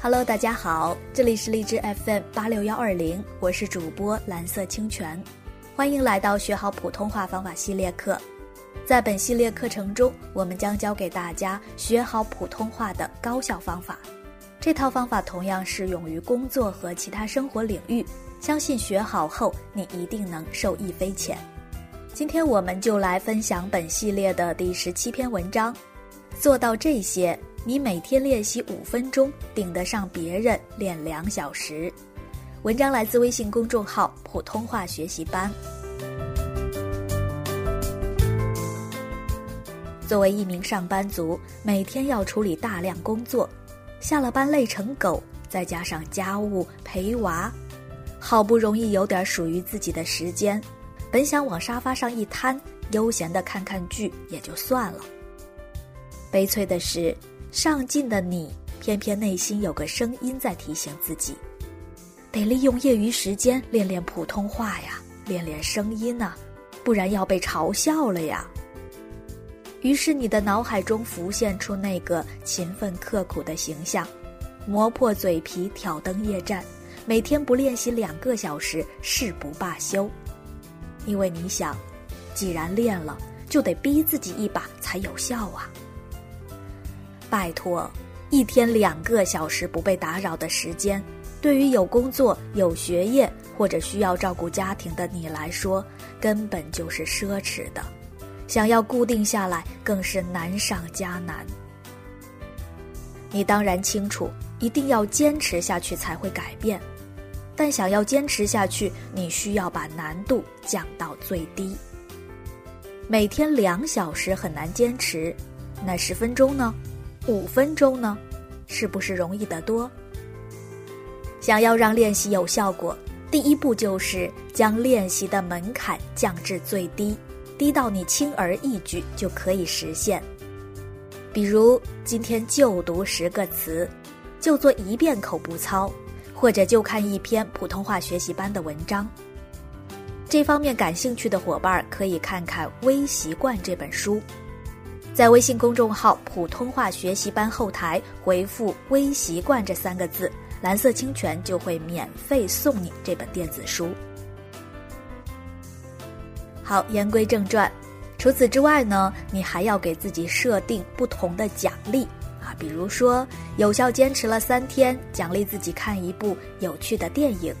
Hello，大家好，这里是荔枝 FM 八六幺二零，我是主播蓝色清泉，欢迎来到学好普通话方法系列课。在本系列课程中，我们将教给大家学好普通话的高效方法。这套方法同样适用于工作和其他生活领域，相信学好后你一定能受益匪浅。今天我们就来分享本系列的第十七篇文章。做到这些，你每天练习五分钟，顶得上别人练两小时。文章来自微信公众号“普通话学习班”。作为一名上班族，每天要处理大量工作，下了班累成狗，再加上家务陪娃，好不容易有点属于自己的时间，本想往沙发上一瘫，悠闲的看看剧也就算了。悲催的是，上进的你偏偏内心有个声音在提醒自己，得利用业余时间练练普通话呀，练练声音呐，不然要被嘲笑了呀。于是你的脑海中浮现出那个勤奋刻苦的形象，磨破嘴皮挑灯夜战，每天不练习两个小时誓不罢休，因为你想，既然练了，就得逼自己一把才有效啊。拜托，一天两个小时不被打扰的时间，对于有工作、有学业或者需要照顾家庭的你来说，根本就是奢侈的。想要固定下来，更是难上加难。你当然清楚，一定要坚持下去才会改变，但想要坚持下去，你需要把难度降到最低。每天两小时很难坚持，那十分钟呢？五分钟呢，是不是容易得多？想要让练习有效果，第一步就是将练习的门槛降至最低，低到你轻而易举就可以实现。比如今天就读十个词，就做一遍口部操，或者就看一篇普通话学习班的文章。这方面感兴趣的伙伴可以看看《微习惯》这本书。在微信公众号“普通话学习班”后台回复“微习惯”这三个字，蓝色清泉就会免费送你这本电子书。好，言归正传，除此之外呢，你还要给自己设定不同的奖励啊，比如说有效坚持了三天，奖励自己看一部有趣的电影；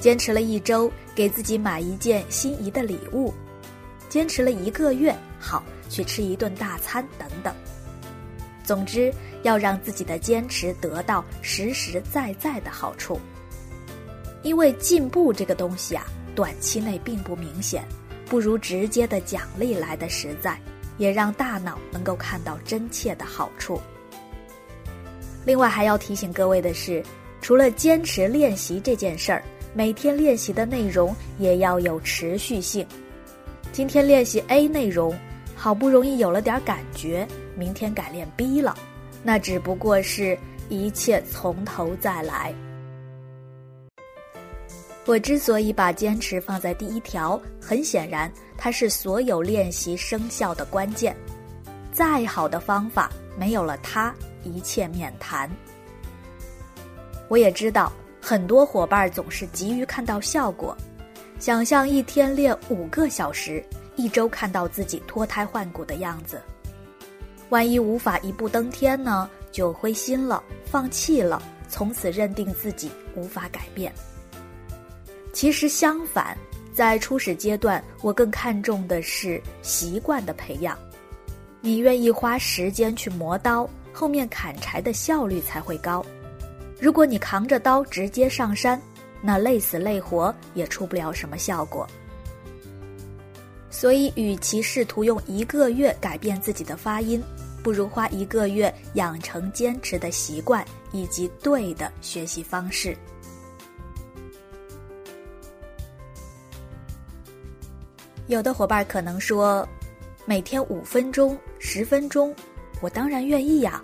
坚持了一周，给自己买一件心仪的礼物；坚持了一个月，好。去吃一顿大餐等等。总之，要让自己的坚持得到实实在在的好处。因为进步这个东西啊，短期内并不明显，不如直接的奖励来的实在，也让大脑能够看到真切的好处。另外还要提醒各位的是，除了坚持练习这件事儿，每天练习的内容也要有持续性。今天练习 A 内容。好不容易有了点感觉，明天改练 B 了，那只不过是一切从头再来。我之所以把坚持放在第一条，很显然，它是所有练习生效的关键。再好的方法，没有了它，一切免谈。我也知道，很多伙伴总是急于看到效果，想象一天练五个小时。一周看到自己脱胎换骨的样子，万一无法一步登天呢？就灰心了，放弃了，从此认定自己无法改变。其实相反，在初始阶段，我更看重的是习惯的培养。你愿意花时间去磨刀，后面砍柴的效率才会高。如果你扛着刀直接上山，那累死累活也出不了什么效果。所以，与其试图用一个月改变自己的发音，不如花一个月养成坚持的习惯以及对的学习方式。有的伙伴可能说，每天五分钟、十分钟，我当然愿意呀，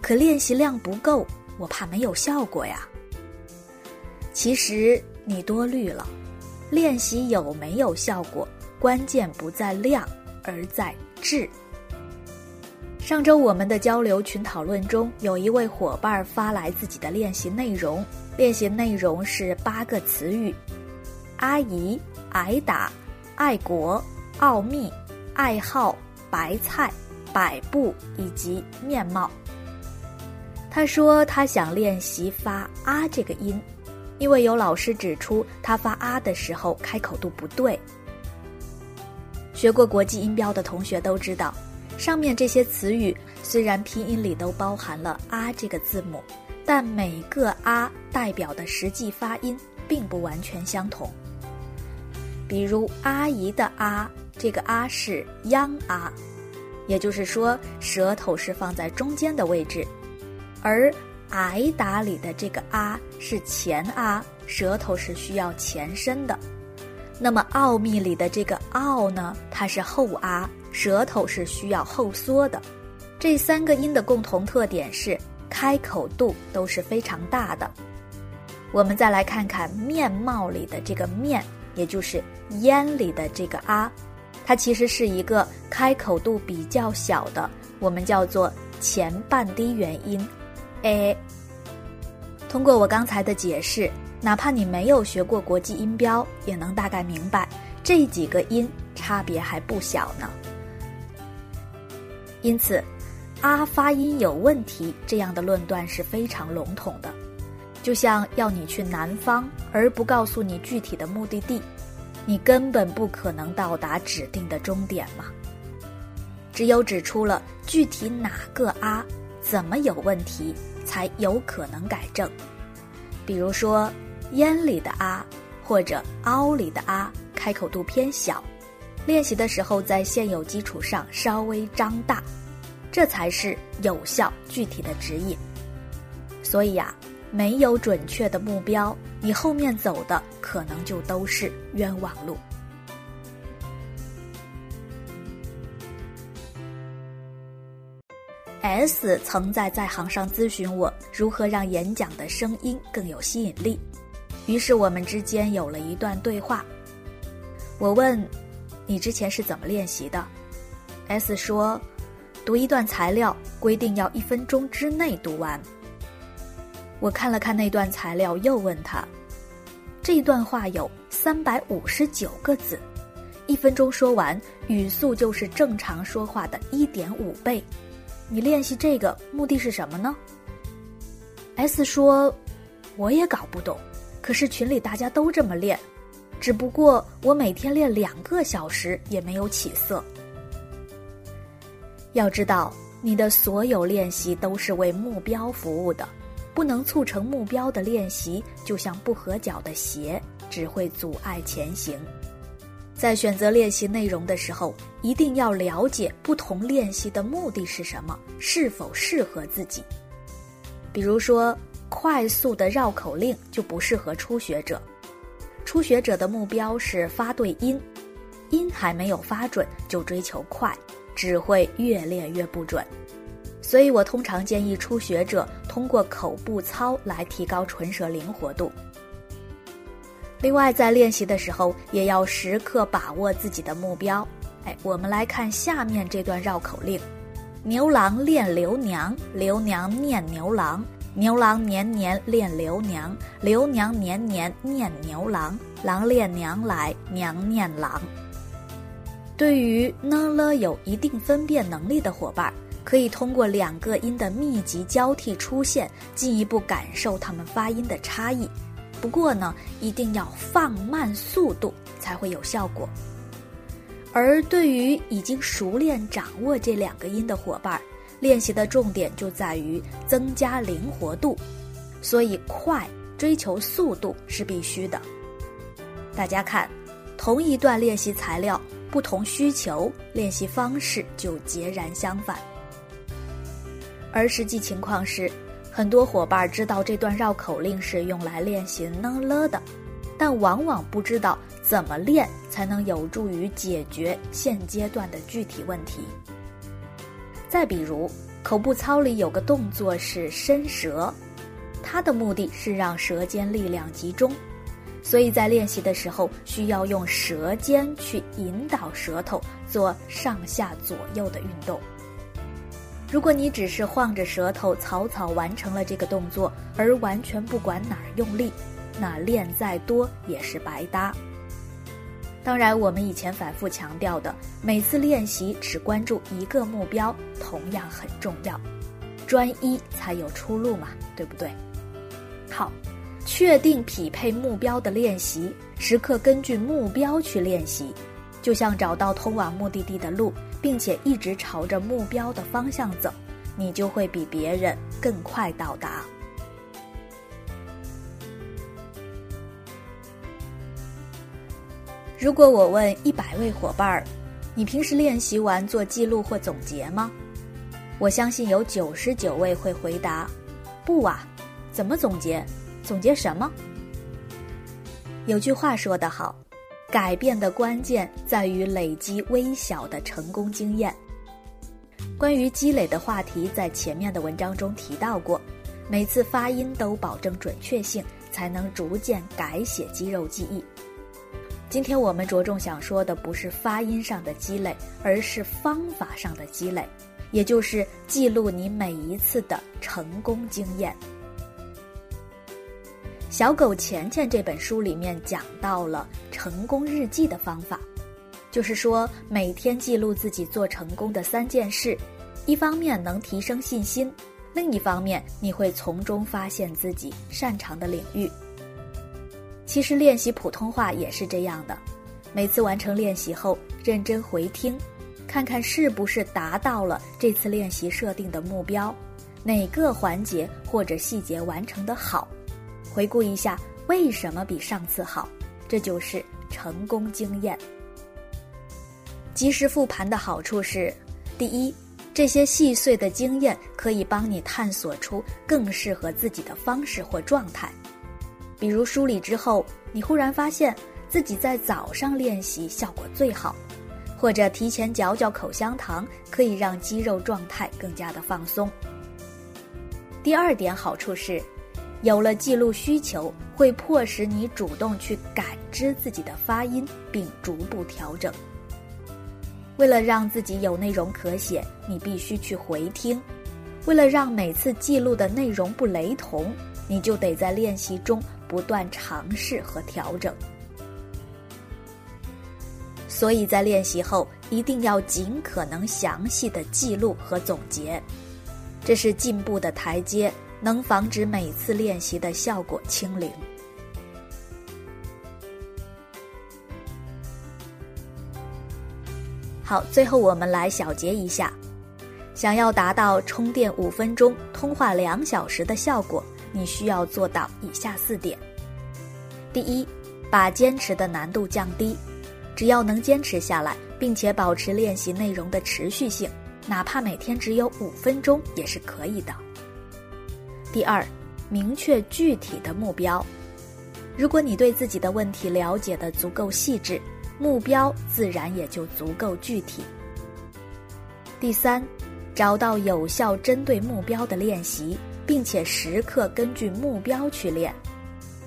可练习量不够，我怕没有效果呀。其实你多虑了，练习有没有效果？关键不在量，而在质。上周我们的交流群讨论中，有一位伙伴发来自己的练习内容，练习内容是八个词语：阿姨、挨打、爱国、奥秘、爱好、白菜、摆布以及面貌。他说他想练习发“啊”这个音，因为有老师指出他发“啊”的时候开口度不对。学过国际音标的同学都知道。上面这些词语虽然拼音里都包含了“啊”这个字母，但每个“啊”代表的实际发音并不完全相同。比如“阿姨”的“啊”，这个“啊”是央“啊”，也就是说舌头是放在中间的位置；而“挨打”里的这个“啊”是前“啊”，舌头是需要前伸的。那么“奥秘”里的这个“奥”呢，它是后“啊”。舌头是需要后缩的，这三个音的共同特点是开口度都是非常大的。我们再来看看面貌里的这个面，也就是烟里的这个啊，它其实是一个开口度比较小的，我们叫做前半低元音，a。通过我刚才的解释，哪怕你没有学过国际音标，也能大概明白这几个音差别还不小呢。因此，“啊”发音有问题，这样的论断是非常笼统的，就像要你去南方而不告诉你具体的目的地，你根本不可能到达指定的终点嘛。只有指出了具体哪个“啊”怎么有问题，才有可能改正。比如说，“烟”里的“啊”或者“凹”里的“啊”开口度偏小。练习的时候，在现有基础上稍微张大，这才是有效具体的指引。所以呀，没有准确的目标，你后面走的可能就都是冤枉路。S 曾在在行上咨询我如何让演讲的声音更有吸引力，于是我们之间有了一段对话。我问。你之前是怎么练习的？S 说，读一段材料规定要一分钟之内读完。我看了看那段材料，又问他，这段话有三百五十九个字，一分钟说完，语速就是正常说话的一点五倍。你练习这个目的是什么呢？S 说，我也搞不懂，可是群里大家都这么练。只不过我每天练两个小时也没有起色。要知道，你的所有练习都是为目标服务的，不能促成目标的练习就像不合脚的鞋，只会阻碍前行。在选择练习内容的时候，一定要了解不同练习的目的是什么，是否适合自己。比如说，快速的绕口令就不适合初学者。初学者的目标是发对音，音还没有发准就追求快，只会越练越不准。所以我通常建议初学者通过口部操来提高唇舌灵活度。另外，在练习的时候也要时刻把握自己的目标。哎，我们来看下面这段绕口令：牛郎恋刘娘，刘娘念牛郎。牛郎年年恋刘娘，刘娘年年念牛郎，郎恋娘来，娘念郎。对于呢了有一定分辨能力的伙伴，可以通过两个音的密集交替出现，进一步感受它们发音的差异。不过呢，一定要放慢速度才会有效果。而对于已经熟练掌握这两个音的伙伴，练习的重点就在于增加灵活度，所以快追求速度是必须的。大家看，同一段练习材料，不同需求，练习方式就截然相反。而实际情况是，很多伙伴知道这段绕口令是用来练习呢了的，但往往不知道怎么练才能有助于解决现阶段的具体问题。再比如，口部操里有个动作是伸舌，它的目的是让舌尖力量集中，所以在练习的时候需要用舌尖去引导舌头做上下左右的运动。如果你只是晃着舌头草草完成了这个动作，而完全不管哪儿用力，那练再多也是白搭。当然，我们以前反复强调的，每次练习只关注一个目标，同样很重要。专一才有出路嘛，对不对？好，确定匹配目标的练习，时刻根据目标去练习，就像找到通往目的地的路，并且一直朝着目标的方向走，你就会比别人更快到达。如果我问一百位伙伴儿，你平时练习完做记录或总结吗？我相信有九十九位会回答：“不啊，怎么总结？总结什么？”有句话说得好，改变的关键在于累积微小的成功经验。关于积累的话题，在前面的文章中提到过，每次发音都保证准确性，才能逐渐改写肌肉记忆。今天我们着重想说的不是发音上的积累，而是方法上的积累。也就是记录你每一次的成功经验。《小狗钱钱》这本书里面讲到了成功日记的方法，就是说每天记录自己做成功的三件事，一方面能提升信心，另一方面你会从中发现自己擅长的领域。其实练习普通话也是这样的，每次完成练习后，认真回听。看看是不是达到了这次练习设定的目标，哪个环节或者细节完成的好，回顾一下为什么比上次好，这就是成功经验。及时复盘的好处是：第一，这些细碎的经验可以帮你探索出更适合自己的方式或状态，比如梳理之后，你忽然发现自己在早上练习效果最好。或者提前嚼嚼口香糖，可以让肌肉状态更加的放松。第二点好处是，有了记录需求，会迫使你主动去感知自己的发音，并逐步调整。为了让自己有内容可写，你必须去回听；为了让每次记录的内容不雷同，你就得在练习中不断尝试和调整。所以在练习后，一定要尽可能详细的记录和总结，这是进步的台阶，能防止每次练习的效果清零。好，最后我们来小结一下：想要达到充电五分钟、通话两小时的效果，你需要做到以下四点。第一，把坚持的难度降低。只要能坚持下来，并且保持练习内容的持续性，哪怕每天只有五分钟也是可以的。第二，明确具体的目标。如果你对自己的问题了解的足够细致，目标自然也就足够具体。第三，找到有效针对目标的练习，并且时刻根据目标去练。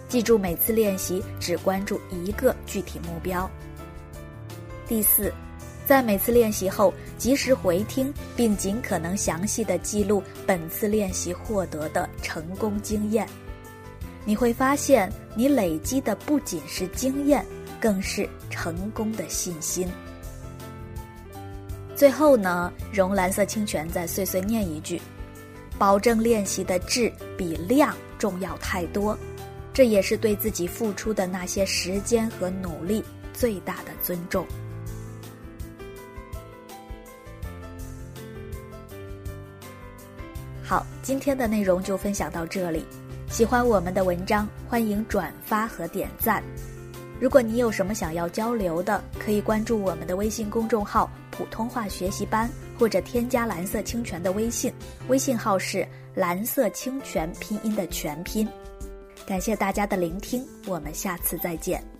记住，每次练习只关注一个具体目标。第四，在每次练习后及时回听，并尽可能详细的记录本次练习获得的成功经验。你会发现，你累积的不仅是经验，更是成功的信心。最后呢，容蓝色清泉再碎碎念一句：保证练习的质比量重要太多，这也是对自己付出的那些时间和努力最大的尊重。好，今天的内容就分享到这里。喜欢我们的文章，欢迎转发和点赞。如果你有什么想要交流的，可以关注我们的微信公众号“普通话学习班”，或者添加蓝色清泉的微信，微信号是蓝色清泉拼音的全拼。感谢大家的聆听，我们下次再见。